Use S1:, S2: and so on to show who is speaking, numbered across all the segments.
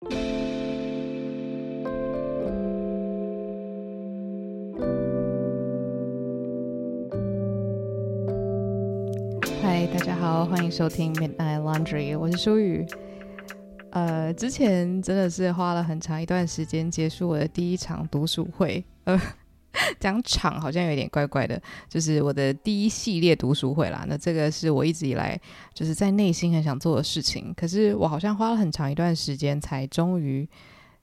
S1: 嗨，大家好，欢迎收听 Midnight Laundry，我是舒雨。呃，之前真的是花了很长一段时间结束我的第一场读书会，呃。讲场好像有点怪怪的，就是我的第一系列读书会啦。那这个是我一直以来就是在内心很想做的事情，可是我好像花了很长一段时间才终于。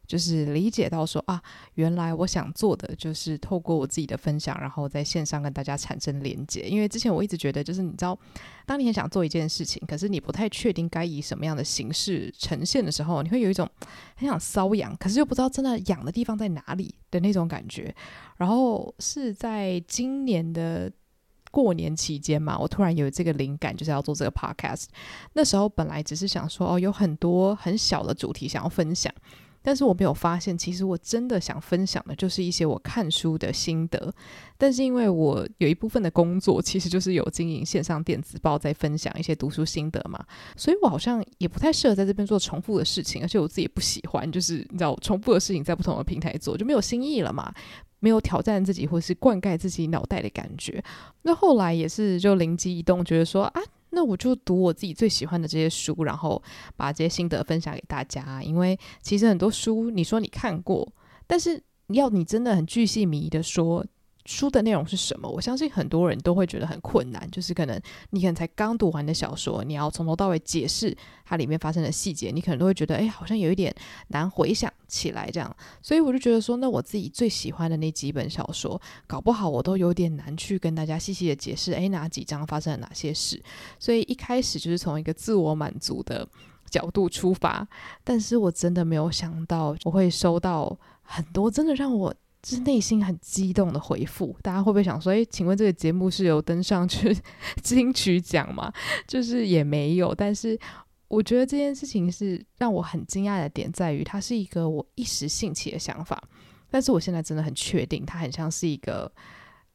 S1: 就是理解到说啊，原来我想做的就是透过我自己的分享，然后在线上跟大家产生连接。因为之前我一直觉得，就是你知道，当你很想做一件事情，可是你不太确定该以什么样的形式呈现的时候，你会有一种很想瘙痒，可是又不知道真的痒的地方在哪里的那种感觉。然后是在今年的过年期间嘛，我突然有这个灵感，就是要做这个 podcast。那时候本来只是想说，哦，有很多很小的主题想要分享。但是我没有发现，其实我真的想分享的就是一些我看书的心得。但是因为我有一部分的工作其实就是有经营线上电子报，在分享一些读书心得嘛，所以我好像也不太适合在这边做重复的事情，而且我自己也不喜欢，就是你知道，重复的事情在不同的平台做就没有新意了嘛，没有挑战自己或是灌溉自己脑袋的感觉。那后来也是就灵机一动，觉得说啊。那我就读我自己最喜欢的这些书，然后把这些心得分享给大家。因为其实很多书，你说你看过，但是要你真的很巨细靡遗的说。书的内容是什么？我相信很多人都会觉得很困难，就是可能你可能才刚读完的小说，你要从头到尾解释它里面发生的细节，你可能都会觉得，哎，好像有一点难回想起来这样。所以我就觉得说，那我自己最喜欢的那几本小说，搞不好我都有点难去跟大家细细的解释，哎，哪几章发生了哪些事。所以一开始就是从一个自我满足的角度出发，但是我真的没有想到我会收到很多真的让我。就是内心很激动的回复，大家会不会想说，诶，请问这个节目是有登上去 金曲奖吗？就是也没有，但是我觉得这件事情是让我很惊讶的点在于，它是一个我一时兴起的想法，但是我现在真的很确定，它很像是一个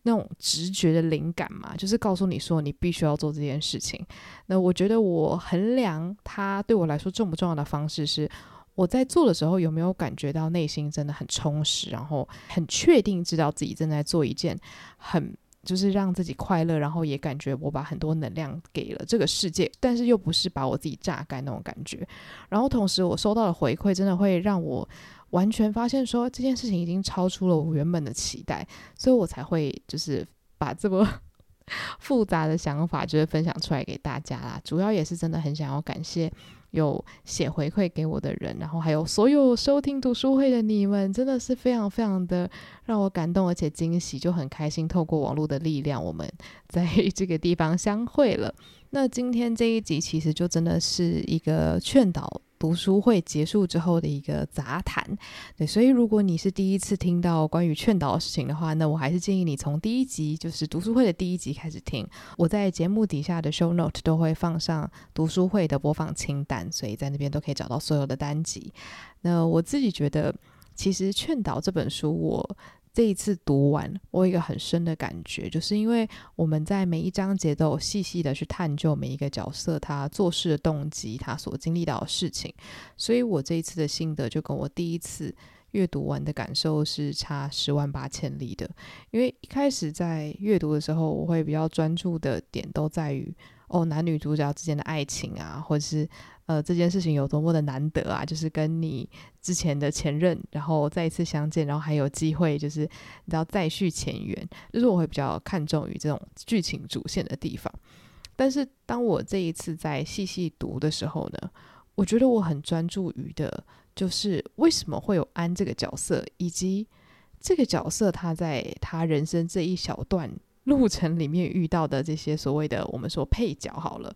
S1: 那种直觉的灵感嘛，就是告诉你说你必须要做这件事情。那我觉得我衡量它对我来说重不重要的方式是。我在做的时候有没有感觉到内心真的很充实，然后很确定知道自己正在做一件很就是让自己快乐，然后也感觉我把很多能量给了这个世界，但是又不是把我自己榨干那种感觉。然后同时我收到的回馈真的会让我完全发现说这件事情已经超出了我原本的期待，所以我才会就是把这么 复杂的想法就是分享出来给大家啦。主要也是真的很想要感谢。有写回馈给我的人，然后还有所有收听读书会的你们，真的是非常非常的让我感动，而且惊喜，就很开心。透过网络的力量，我们在这个地方相会了。那今天这一集其实就真的是一个劝导。读书会结束之后的一个杂谈，对，所以如果你是第一次听到关于劝导的事情的话，那我还是建议你从第一集，就是读书会的第一集开始听。我在节目底下的 show note 都会放上读书会的播放清单，所以在那边都可以找到所有的单集。那我自己觉得，其实劝导这本书我。这一次读完，我有一个很深的感觉，就是因为我们在每一章节都有细细的去探究每一个角色他做事的动机，他所经历到的事情，所以我这一次的心得就跟我第一次阅读完的感受是差十万八千里的。因为一开始在阅读的时候，我会比较专注的点都在于哦，男女主角之间的爱情啊，或者是。呃，这件事情有多么的难得啊！就是跟你之前的前任，然后再一次相见，然后还有机会，就是你知道再续前缘，就是我会比较看重于这种剧情主线的地方。但是当我这一次在细细读的时候呢，我觉得我很专注于的，就是为什么会有安这个角色，以及这个角色他在他人生这一小段路程里面遇到的这些所谓的我们说配角好了。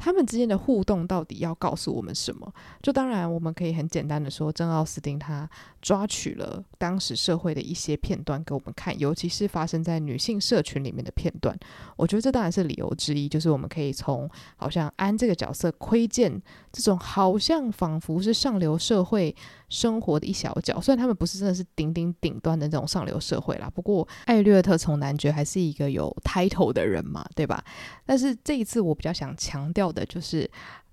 S1: 他们之间的互动到底要告诉我们什么？就当然，我们可以很简单的说，珍·奥斯汀他抓取了当时社会的一些片段给我们看，尤其是发生在女性社群里面的片段。我觉得这当然是理由之一，就是我们可以从好像安这个角色窥见这种好像仿佛是上流社会生活的一小角，虽然他们不是真的是顶顶顶端的那种上流社会啦，不过艾略特从男爵还是一个有 title 的人嘛，对吧？但是这一次我比较想强调的就是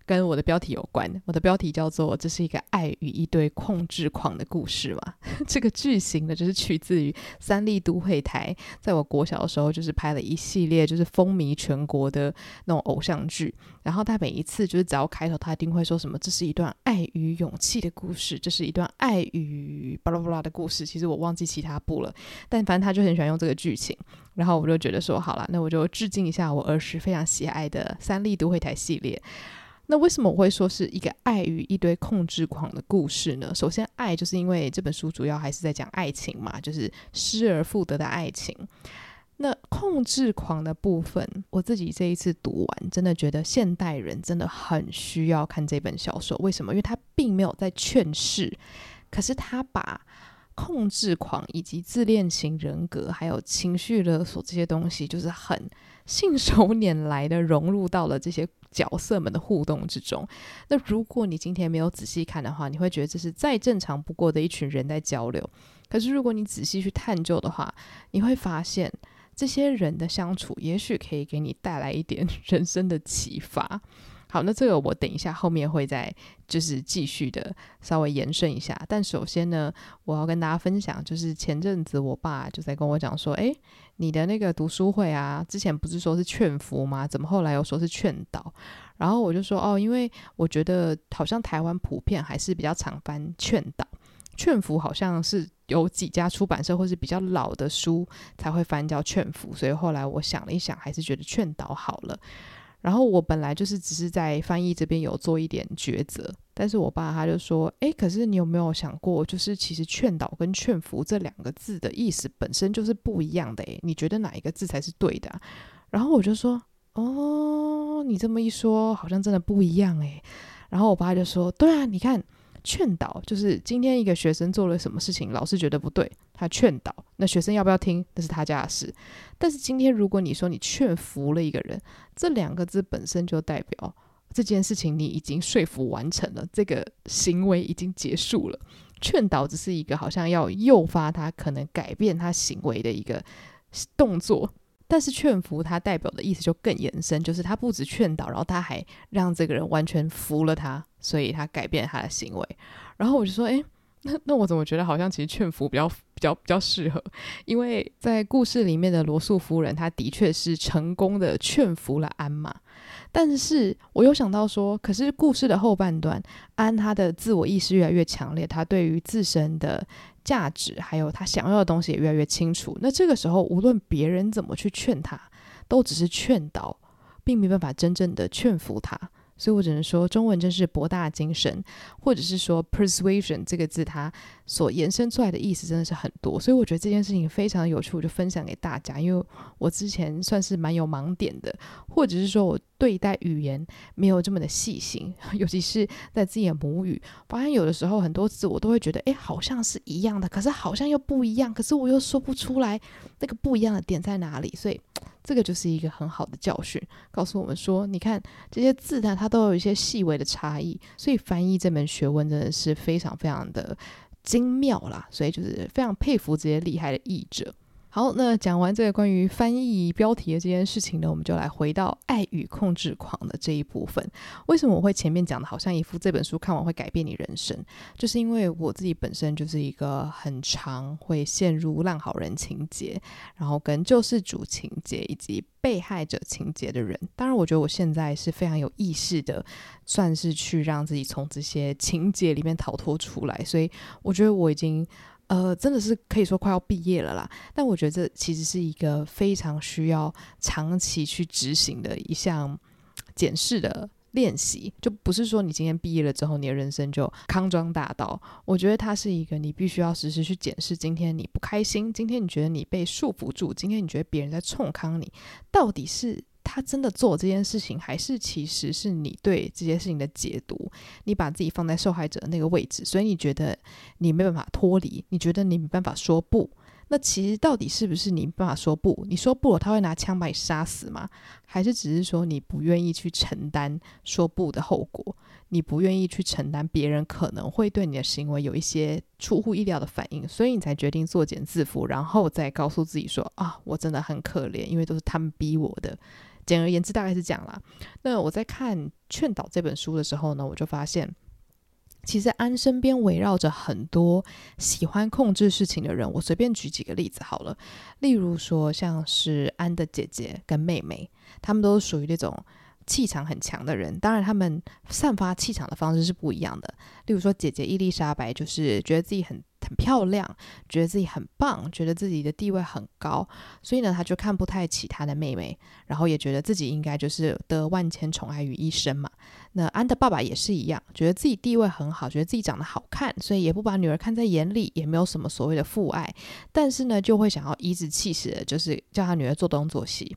S1: 跟我的标题有关。我的标题叫做“这是一个爱与一堆控制狂的故事”嘛。这个剧情呢，就是取自于三立都会台，在我国小的时候，就是拍了一系列就是风靡全国的那种偶像剧。然后他每一次就是只要开头，他一定会说什么：“这是一段爱与勇气的故事，这是一段爱与巴拉巴拉的故事。”其实我忘记其他部了，但反正他就很喜欢用这个剧情。然后我就觉得说，好了，那我就致敬一下我儿时非常喜爱的三立都会台系列。那为什么我会说是一个爱与一堆控制狂的故事呢？首先，爱就是因为这本书主要还是在讲爱情嘛，就是失而复得的爱情。那控制狂的部分，我自己这一次读完，真的觉得现代人真的很需要看这本小说。为什么？因为他并没有在劝世，可是他把。控制狂以及自恋型人格，还有情绪勒索这些东西，就是很信手拈来的融入到了这些角色们的互动之中。那如果你今天没有仔细看的话，你会觉得这是再正常不过的一群人在交流。可是如果你仔细去探究的话，你会发现这些人的相处，也许可以给你带来一点人生的启发。好，那这个我等一下后面会再就是继续的稍微延伸一下。但首先呢，我要跟大家分享，就是前阵子我爸就在跟我讲说，诶，你的那个读书会啊，之前不是说是劝服吗？怎么后来又说是劝导？然后我就说，哦，因为我觉得好像台湾普遍还是比较常翻劝导，劝服好像是有几家出版社或是比较老的书才会翻叫劝服，所以后来我想了一想，还是觉得劝导好了。然后我本来就是只是在翻译这边有做一点抉择，但是我爸他就说：“诶，可是你有没有想过，就是其实劝导跟劝服这两个字的意思本身就是不一样的诶，你觉得哪一个字才是对的？”然后我就说：“哦，你这么一说，好像真的不一样诶。”然后我爸就说：“对啊，你看。”劝导就是今天一个学生做了什么事情，老师觉得不对，他劝导，那学生要不要听，那是他家的事。但是今天如果你说你劝服了一个人，这两个字本身就代表这件事情你已经说服完成了，这个行为已经结束了。劝导只是一个好像要诱发他可能改变他行为的一个动作。但是劝服他代表的意思就更延伸，就是他不止劝导，然后他还让这个人完全服了他，所以他改变他的行为。然后我就说，诶，那那我怎么觉得好像其实劝服比较比较比较适合？因为在故事里面的罗素夫人，她的确是成功的劝服了安嘛。但是我又想到说，可是故事的后半段，安她的自我意识越来越强烈，她对于自身的价值还有她想要的东西也越来越清楚。那这个时候，无论别人怎么去劝她，都只是劝导，并没办法真正的劝服她。所以我只能说，中文真是博大精深，或者是说 persuasion 这个字，它所延伸出来的意思真的是很多。所以我觉得这件事情非常有趣，我就分享给大家。因为我之前算是蛮有盲点的，或者是说我对待语言没有这么的细心，尤其是在自己的母语，发现有的时候很多字我都会觉得，诶，好像是一样的，可是好像又不一样，可是我又说不出来那个不一样的点在哪里，所以。这个就是一个很好的教训，告诉我们说，你看这些字呢，它都有一些细微的差异，所以翻译这门学问真的是非常非常的精妙啦，所以就是非常佩服这些厉害的译者。好，那讲完这个关于翻译标题的这件事情呢，我们就来回到爱与控制狂的这一部分。为什么我会前面讲的好像一副这本书看完会改变你人生？就是因为我自己本身就是一个很常会陷入烂好人情节，然后跟救世主情节以及被害者情节的人。当然，我觉得我现在是非常有意识的，算是去让自己从这些情节里面逃脱出来。所以，我觉得我已经。呃，真的是可以说快要毕业了啦，但我觉得这其实是一个非常需要长期去执行的一项检视的练习，就不是说你今天毕业了之后，你的人生就康庄大道。我觉得它是一个你必须要时时去检视，今天你不开心，今天你觉得你被束缚住，今天你觉得别人在冲康你，到底是。他真的做这件事情，还是其实是你对这件事情的解读？你把自己放在受害者的那个位置，所以你觉得你没办法脱离，你觉得你没办法说不。那其实到底是不是你没办法说不？你说不了，他会拿枪把你杀死吗？还是只是说你不愿意去承担说不的后果？你不愿意去承担别人可能会对你的行为有一些出乎意料的反应，所以你才决定作茧自缚，然后再告诉自己说：啊，我真的很可怜，因为都是他们逼我的。简而言之，大概是这样啦。那我在看《劝导》这本书的时候呢，我就发现，其实安身边围绕着很多喜欢控制事情的人。我随便举几个例子好了，例如说像是安的姐姐跟妹妹，她们都是属于那种。气场很强的人，当然他们散发气场的方式是不一样的。例如说，姐姐伊丽莎白就是觉得自己很很漂亮，觉得自己很棒，觉得自己的地位很高，所以呢，她就看不太起她的妹妹，然后也觉得自己应该就是得万千宠爱于一身嘛。那安的爸爸也是一样，觉得自己地位很好，觉得自己长得好看，所以也不把女儿看在眼里，也没有什么所谓的父爱，但是呢，就会想要颐指气使的，就是叫他女儿做东做西。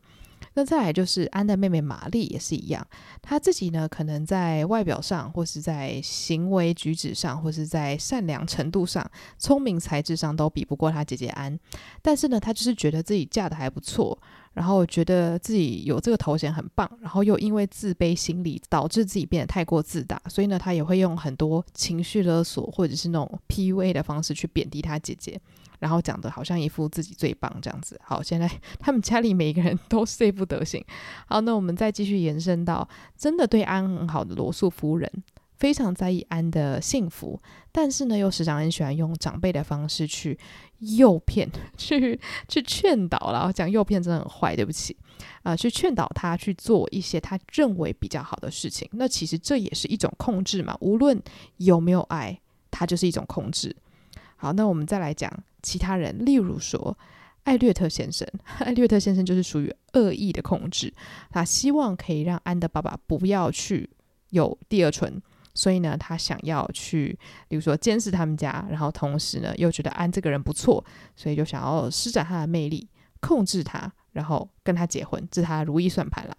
S1: 那再来就是安的妹妹玛丽也是一样，她自己呢，可能在外表上，或是在行为举止上，或是在善良程度上、聪明才智上都比不过她姐姐安。但是呢，她就是觉得自己嫁的还不错，然后觉得自己有这个头衔很棒，然后又因为自卑心理导致自己变得太过自大，所以呢，他也会用很多情绪勒索或者是那种 PUA 的方式去贬低他姐姐。然后讲的好像一副自己最棒这样子。好，现在 他们家里每个人都是这副德行。好，那我们再继续延伸到真的对安很好的罗素夫人，非常在意安的幸福，但是呢，又时常很喜欢用长辈的方式去诱骗、去去劝导。然后讲诱骗真的很坏，对不起啊、去劝导他去做一些他认为比较好的事情。那其实这也是一种控制嘛，无论有没有爱，它就是一种控制。好，那我们再来讲其他人，例如说艾略特先生，艾略特先生就是属于恶意的控制，他希望可以让安的爸爸不要去有第二春，所以呢，他想要去，比如说监视他们家，然后同时呢，又觉得安这个人不错，所以就想要施展他的魅力，控制他，然后跟他结婚，这是他的如意算盘了。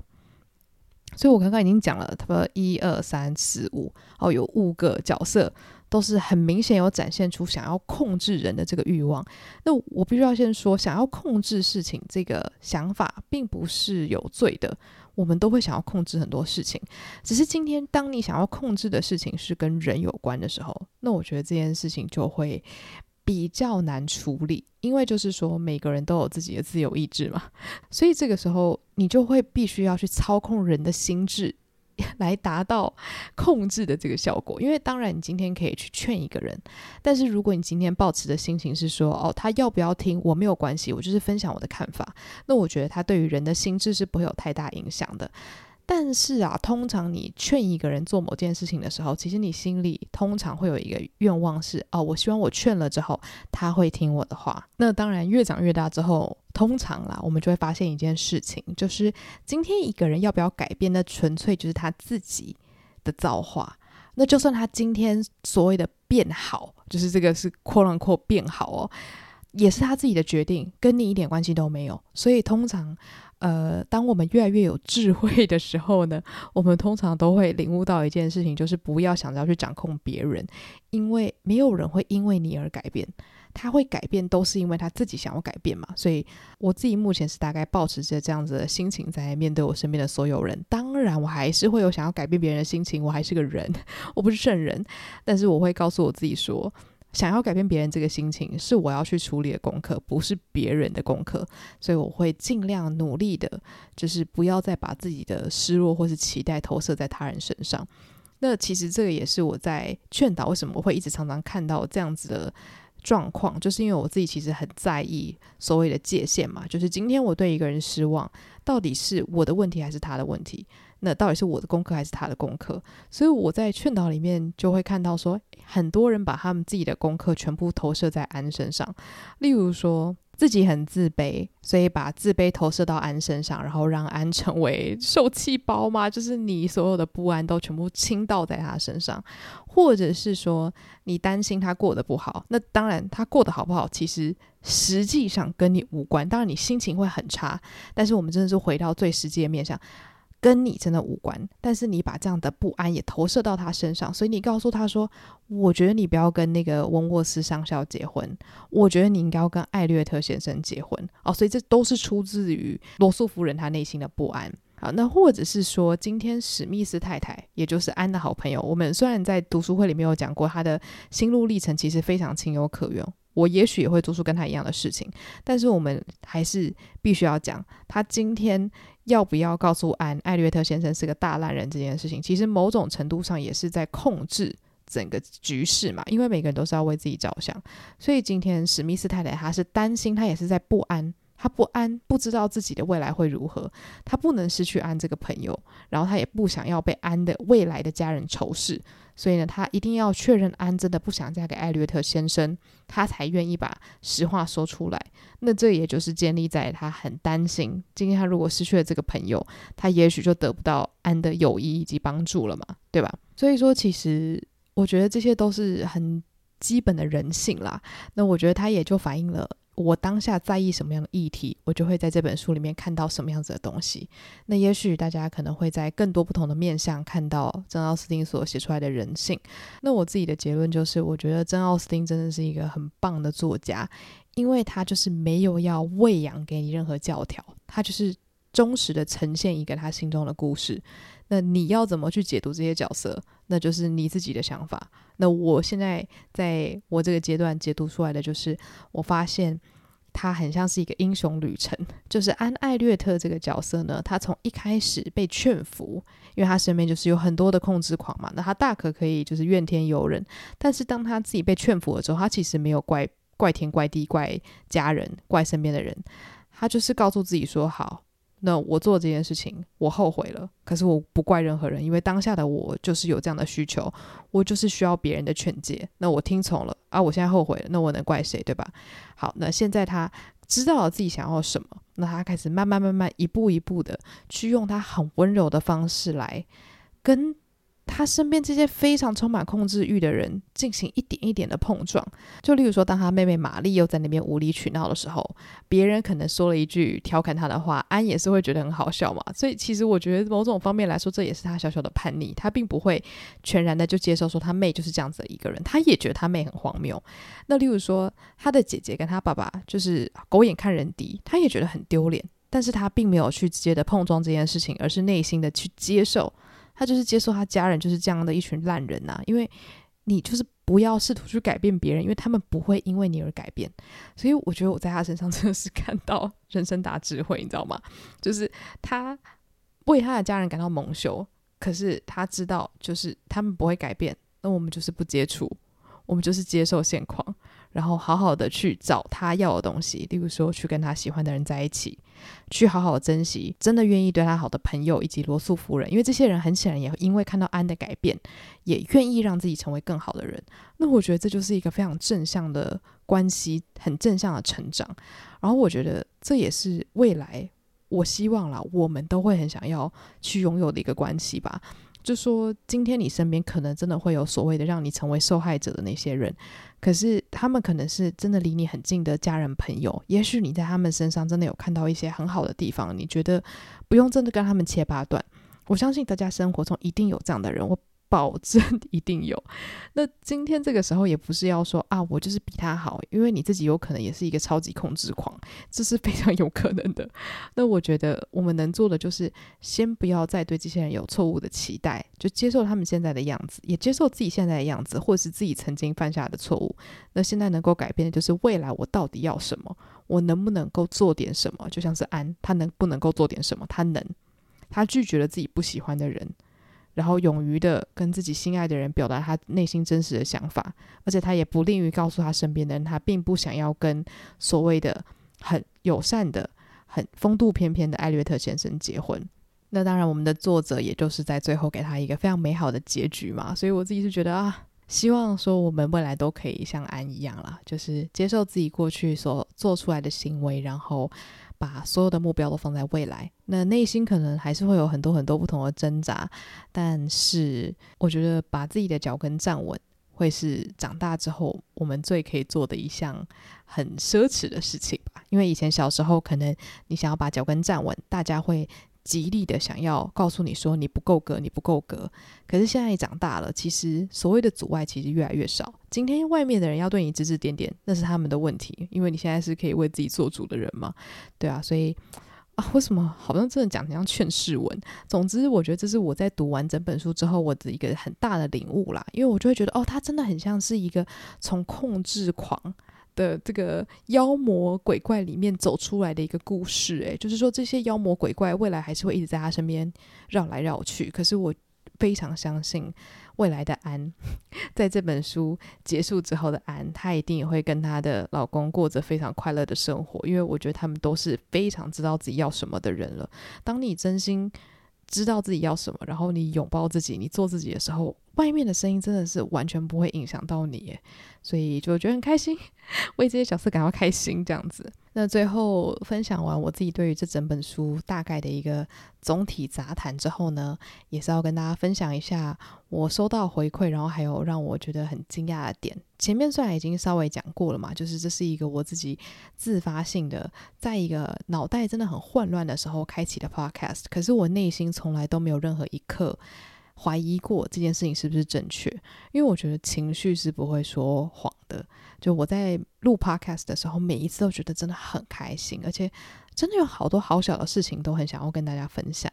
S1: 所以我刚刚已经讲了，他说一二三四五，哦，有五个角色。都是很明显有展现出想要控制人的这个欲望。那我必须要先说，想要控制事情这个想法并不是有罪的。我们都会想要控制很多事情，只是今天当你想要控制的事情是跟人有关的时候，那我觉得这件事情就会比较难处理，因为就是说每个人都有自己的自由意志嘛，所以这个时候你就会必须要去操控人的心智。来达到控制的这个效果，因为当然你今天可以去劝一个人，但是如果你今天抱持的心情是说，哦，他要不要听我没有关系，我就是分享我的看法，那我觉得他对于人的心智是不会有太大影响的。但是啊，通常你劝一个人做某件事情的时候，其实你心里通常会有一个愿望是，哦，我希望我劝了之后他会听我的话。那当然越长越大之后。通常啦，我们就会发现一件事情，就是今天一个人要不要改变，那纯粹就是他自己的造化。那就算他今天所谓的变好，就是这个是 quote unquote 变好哦，也是他自己的决定，跟你一点关系都没有。所以通常，呃，当我们越来越有智慧的时候呢，我们通常都会领悟到一件事情，就是不要想着要去掌控别人，因为没有人会因为你而改变。他会改变，都是因为他自己想要改变嘛。所以我自己目前是大概保持着这样子的心情在面对我身边的所有人。当然，我还是会有想要改变别人的心情。我还是个人，我不是圣人。但是我会告诉我自己说，想要改变别人这个心情是我要去处理的功课，不是别人的功课。所以我会尽量努力的，就是不要再把自己的失落或是期待投射在他人身上。那其实这个也是我在劝导，为什么我会一直常常看到这样子的。状况就是因为我自己其实很在意所谓的界限嘛，就是今天我对一个人失望，到底是我的问题还是他的问题？那到底是我的功课还是他的功课？所以我在劝导里面就会看到说，很多人把他们自己的功课全部投射在安身上，例如说。自己很自卑，所以把自卑投射到安身上，然后让安成为受气包嘛，就是你所有的不安都全部倾倒在他身上，或者是说你担心他过得不好，那当然他过得好不好，其实实际上跟你无关，当然你心情会很差，但是我们真的是回到最实际的面向。跟你真的无关，但是你把这样的不安也投射到他身上，所以你告诉他说：“我觉得你不要跟那个温沃斯上校结婚，我觉得你应该要跟艾略特先生结婚。”哦，所以这都是出自于罗素夫人她内心的不安。好，那或者是说，今天史密斯太太，也就是安的好朋友，我们虽然在读书会里面有讲过她的心路历程，其实非常情有可原。我也许也会做出跟他一样的事情，但是我们还是必须要讲，他今天要不要告诉安艾略特先生是个大烂人这件事情，其实某种程度上也是在控制整个局势嘛，因为每个人都是要为自己着想，所以今天史密斯太太她是担心，她也是在不安。他不安，不知道自己的未来会如何。他不能失去安这个朋友，然后他也不想要被安的未来的家人仇视，所以呢，他一定要确认安真的不想嫁给艾略特先生，他才愿意把实话说出来。那这也就是建立在他很担心，今天他如果失去了这个朋友，他也许就得不到安的友谊以及帮助了嘛，对吧？所以说，其实我觉得这些都是很基本的人性啦。那我觉得他也就反映了。我当下在意什么样的议题，我就会在这本书里面看到什么样子的东西。那也许大家可能会在更多不同的面向看到真奥斯汀所写出来的人性。那我自己的结论就是，我觉得真奥斯汀真的是一个很棒的作家，因为他就是没有要喂养给你任何教条，他就是忠实的呈现一个他心中的故事。那你要怎么去解读这些角色，那就是你自己的想法。那我现在在我这个阶段解读出来的就是，我发现他很像是一个英雄旅程。就是安艾略特这个角色呢，他从一开始被劝服，因为他身边就是有很多的控制狂嘛，那他大可可以就是怨天尤人。但是当他自己被劝服了之后，他其实没有怪怪天怪地怪家人怪身边的人，他就是告诉自己说好。那我做这件事情，我后悔了。可是我不怪任何人，因为当下的我就是有这样的需求，我就是需要别人的劝诫。那我听从了啊，我现在后悔了，那我能怪谁？对吧？好，那现在他知道了自己想要什么，那他开始慢慢慢慢一步一步的去用他很温柔的方式来跟。他身边这些非常充满控制欲的人进行一点一点的碰撞，就例如说，当他妹妹玛丽又在那边无理取闹的时候，别人可能说了一句调侃他的话，安也是会觉得很好笑嘛。所以其实我觉得某种方面来说，这也是他小小的叛逆，他并不会全然的就接受说他妹就是这样子的一个人，他也觉得他妹很荒谬。那例如说，他的姐姐跟他爸爸就是狗眼看人低，他也觉得很丢脸，但是他并没有去直接的碰撞这件事情，而是内心的去接受。他就是接受他家人就是这样的一群烂人呐，因为你就是不要试图去改变别人，因为他们不会因为你而改变。所以我觉得我在他身上 真的是看到人生大智慧，你知道吗？就是他为他的家人感到蒙羞，可是他知道就是他们不会改变，那我们就是不接触，我们就是接受现况。然后好好的去找他要的东西，例如说去跟他喜欢的人在一起，去好好珍惜真的愿意对他好的朋友以及罗素夫人，因为这些人很显然也因为看到安的改变，也愿意让自己成为更好的人。那我觉得这就是一个非常正向的关系，很正向的成长。然后我觉得这也是未来我希望啦，我们都会很想要去拥有的一个关系吧。就说今天你身边可能真的会有所谓的让你成为受害者的那些人，可是他们可能是真的离你很近的家人朋友，也许你在他们身上真的有看到一些很好的地方，你觉得不用真的跟他们切八段，我相信大家生活中一定有这样的人。保证一定有。那今天这个时候也不是要说啊，我就是比他好，因为你自己有可能也是一个超级控制狂，这是非常有可能的。那我觉得我们能做的就是，先不要再对这些人有错误的期待，就接受他们现在的样子，也接受自己现在的样子，或者是自己曾经犯下的错误。那现在能够改变的就是未来我到底要什么，我能不能够做点什么？就像是安，他能不能够做点什么？他能，他拒绝了自己不喜欢的人。然后勇于的跟自己心爱的人表达他内心真实的想法，而且他也不吝于告诉他身边的人，他并不想要跟所谓的很友善的、很风度翩翩的艾略特先生结婚。那当然，我们的作者也就是在最后给他一个非常美好的结局嘛。所以我自己是觉得啊，希望说我们未来都可以像安一样啦，就是接受自己过去所做出来的行为，然后。把所有的目标都放在未来，那内心可能还是会有很多很多不同的挣扎，但是我觉得把自己的脚跟站稳，会是长大之后我们最可以做的一项很奢侈的事情吧。因为以前小时候，可能你想要把脚跟站稳，大家会。极力的想要告诉你说你不够格，你不够格。可是现在你长大了，其实所谓的阻碍其实越来越少。今天外面的人要对你指指点点，那是他们的问题，因为你现在是可以为自己做主的人嘛，对啊。所以啊，为什么好像真的讲得像劝世文？总之，我觉得这是我在读完整本书之后我的一个很大的领悟啦。因为我就会觉得，哦，他真的很像是一个从控制狂。的这个妖魔鬼怪里面走出来的一个故事。诶，就是说这些妖魔鬼怪未来还是会一直在他身边绕来绕去。可是我非常相信未来的安，在这本书结束之后的安，她一定也会跟她的老公过着非常快乐的生活。因为我觉得他们都是非常知道自己要什么的人了。当你真心知道自己要什么，然后你拥抱自己，你做自己的时候，外面的声音真的是完全不会影响到你，所以就觉得很开心，为这些角色感到开心这样子。那最后分享完我自己对于这整本书大概的一个总体杂谈之后呢，也是要跟大家分享一下我收到回馈，然后还有让我觉得很惊讶的点。前面虽然已经稍微讲过了嘛，就是这是一个我自己自发性的，在一个脑袋真的很混乱的时候开启的 podcast，可是我内心从来都没有任何一刻怀疑过这件事情是不是正确，因为我觉得情绪是不会说谎的。就我在录 podcast 的时候，每一次都觉得真的很开心，而且真的有好多好小的事情都很想要跟大家分享。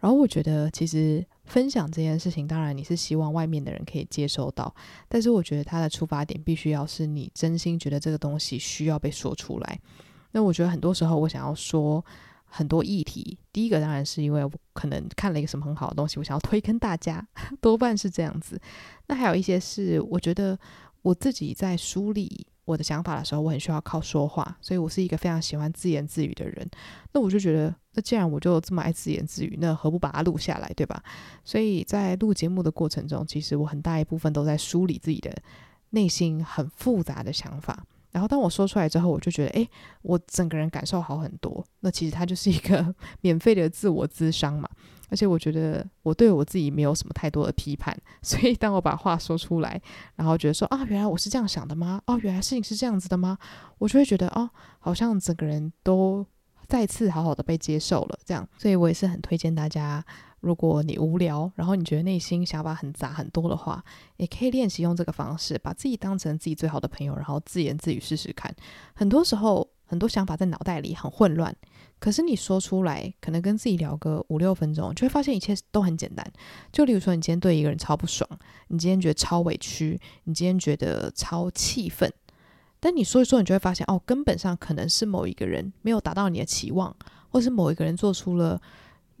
S1: 然后我觉得，其实分享这件事情，当然你是希望外面的人可以接收到，但是我觉得它的出发点必须要是你真心觉得这个东西需要被说出来。那我觉得很多时候我想要说很多议题，第一个当然是因为我可能看了一个什么很好的东西，我想要推跟大家，多半是这样子。那还有一些是我觉得。我自己在梳理我的想法的时候，我很需要靠说话，所以我是一个非常喜欢自言自语的人。那我就觉得，那既然我就这么爱自言自语，那何不把它录下来，对吧？所以在录节目的过程中，其实我很大一部分都在梳理自己的内心很复杂的想法。然后当我说出来之后，我就觉得，诶，我整个人感受好很多。那其实它就是一个 免费的自我咨商嘛。而且我觉得我对我自己没有什么太多的批判，所以当我把话说出来，然后觉得说啊，原来我是这样想的吗？哦，原来事情是这样子的吗？我就会觉得哦，好像整个人都再次好好的被接受了，这样。所以我也是很推荐大家，如果你无聊，然后你觉得内心想法很杂很多的话，也可以练习用这个方式，把自己当成自己最好的朋友，然后自言自语试试看。很多时候，很多想法在脑袋里很混乱。可是你说出来，可能跟自己聊个五六分钟，就会发现一切都很简单。就例如说，你今天对一个人超不爽，你今天觉得超委屈，你今天觉得超气愤，但你说一说，你就会发现，哦，根本上可能是某一个人没有达到你的期望，或是某一个人做出了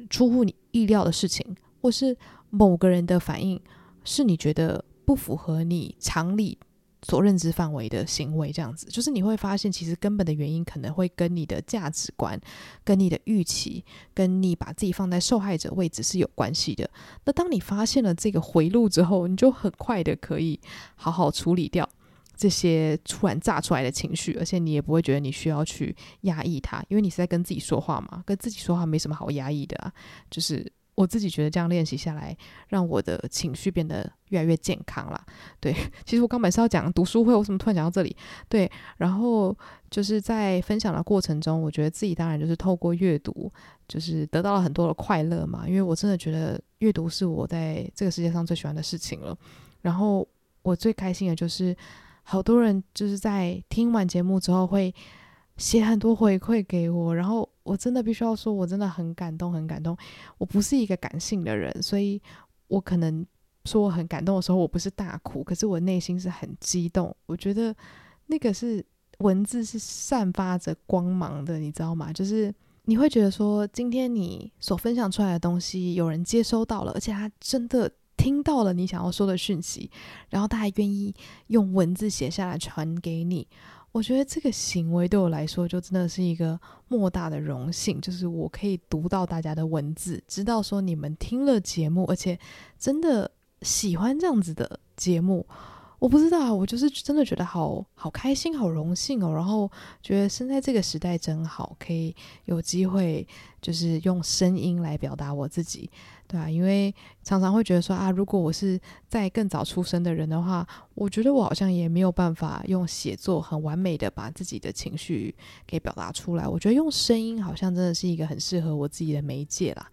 S1: 出乎你意料的事情，或是某个人的反应是你觉得不符合你常理。所认知范围的行为，这样子，就是你会发现，其实根本的原因可能会跟你的价值观、跟你的预期、跟你把自己放在受害者位置是有关系的。那当你发现了这个回路之后，你就很快的可以好好处理掉这些突然炸出来的情绪，而且你也不会觉得你需要去压抑它，因为你是在跟自己说话嘛，跟自己说话没什么好压抑的啊，就是。我自己觉得这样练习下来，让我的情绪变得越来越健康了。对，其实我刚本是要讲读书会，为什么突然讲到这里？对，然后就是在分享的过程中，我觉得自己当然就是透过阅读，就是得到了很多的快乐嘛。因为我真的觉得阅读是我在这个世界上最喜欢的事情了。然后我最开心的就是，好多人就是在听完节目之后会写很多回馈给我，然后。我真的必须要说，我真的很感动，很感动。我不是一个感性的人，所以我可能说我很感动的时候，我不是大哭，可是我内心是很激动。我觉得那个是文字是散发着光芒的，你知道吗？就是你会觉得说，今天你所分享出来的东西，有人接收到了，而且他真的听到了你想要说的讯息，然后他还愿意用文字写下来传给你。我觉得这个行为对我来说，就真的是一个莫大的荣幸。就是我可以读到大家的文字，知道说你们听了节目，而且真的喜欢这样子的节目。我不知道啊，我就是真的觉得好好开心，好荣幸哦。然后觉得生在这个时代真好，可以有机会就是用声音来表达我自己。对啊，因为常常会觉得说啊，如果我是在更早出生的人的话，我觉得我好像也没有办法用写作很完美的把自己的情绪给表达出来。我觉得用声音好像真的是一个很适合我自己的媒介啦。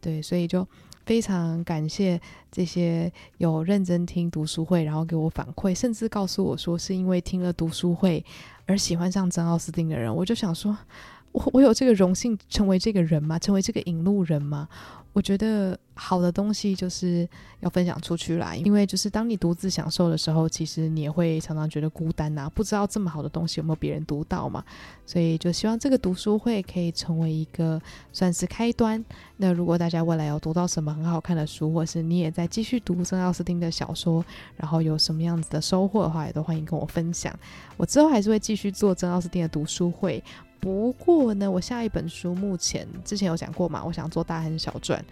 S1: 对，所以就非常感谢这些有认真听读书会，然后给我反馈，甚至告诉我说是因为听了读书会而喜欢上珍奥斯汀的人。我就想说。我我有这个荣幸成为这个人吗？成为这个引路人吗？我觉得好的东西就是要分享出去啦，因为就是当你独自享受的时候，其实你也会常常觉得孤单呐、不知道这么好的东西有没有别人读到嘛。所以就希望这个读书会可以成为一个算是开端。那如果大家未来有读到什么很好看的书，或是你也在继续读珍奥斯汀的小说，然后有什么样子的收获的话，也都欢迎跟我分享。我之后还是会继续做珍奥斯汀的读书会。不过呢，我下一本书目前之前有讲过嘛，我想做大亨小传。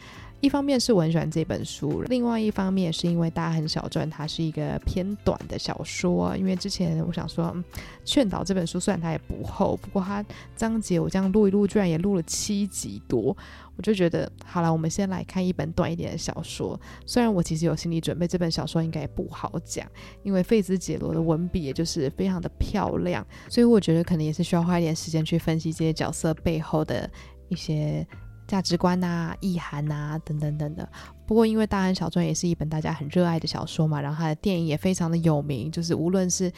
S1: 一方面是我很喜欢这本书，另外一方面是因为大亨小传它是一个偏短的小说。因为之前我想说，嗯，劝导这本书虽然它也不厚，不过它章节我这样录一录，居然也录了七集多，我就觉得好了，我们先来看一本短一点的小说。虽然我其实有心理准备，这本小说应该也不好讲，因为费兹杰罗的文笔也就是非常的漂亮，所以我觉得可能也是需要花一点时间去分析这些角色背后的一些。价值观啊、意涵啊等等等等。不过，因为《大亨小传》也是一本大家很热爱的小说嘛，然后它的电影也非常的有名，就是无论是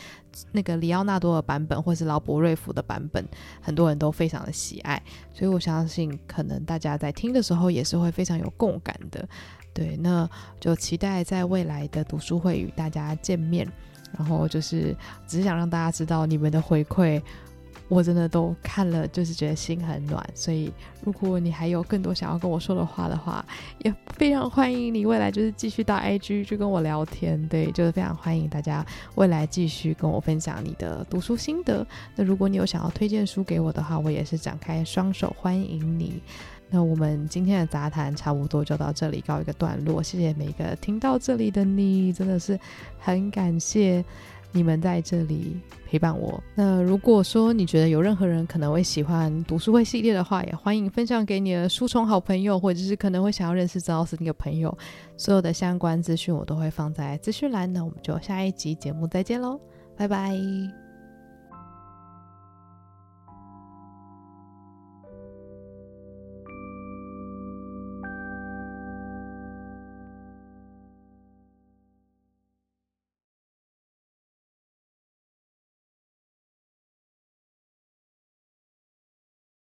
S1: 那个里奥纳多的版本，或是劳勃瑞福的版本，很多人都非常的喜爱。所以我相信，可能大家在听的时候也是会非常有共感的。对，那就期待在未来的读书会与大家见面。然后就是只想让大家知道你们的回馈。我真的都看了，就是觉得心很暖。所以，如果你还有更多想要跟我说的话的话，也非常欢迎你未来就是继续到 IG 去跟我聊天。对，就是非常欢迎大家未来继续跟我分享你的读书心得。那如果你有想要推荐书给我的话，我也是展开双手欢迎你。那我们今天的杂谈差不多就到这里告一个段落。谢谢每个听到这里的你，真的是很感谢。你们在这里陪伴我。那如果说你觉得有任何人可能会喜欢读书会系列的话，也欢迎分享给你的书虫好朋友，或者是可能会想要认识曾老师那个朋友。所有的相关资讯我都会放在资讯栏。那我们就下一集节目再见喽，拜拜。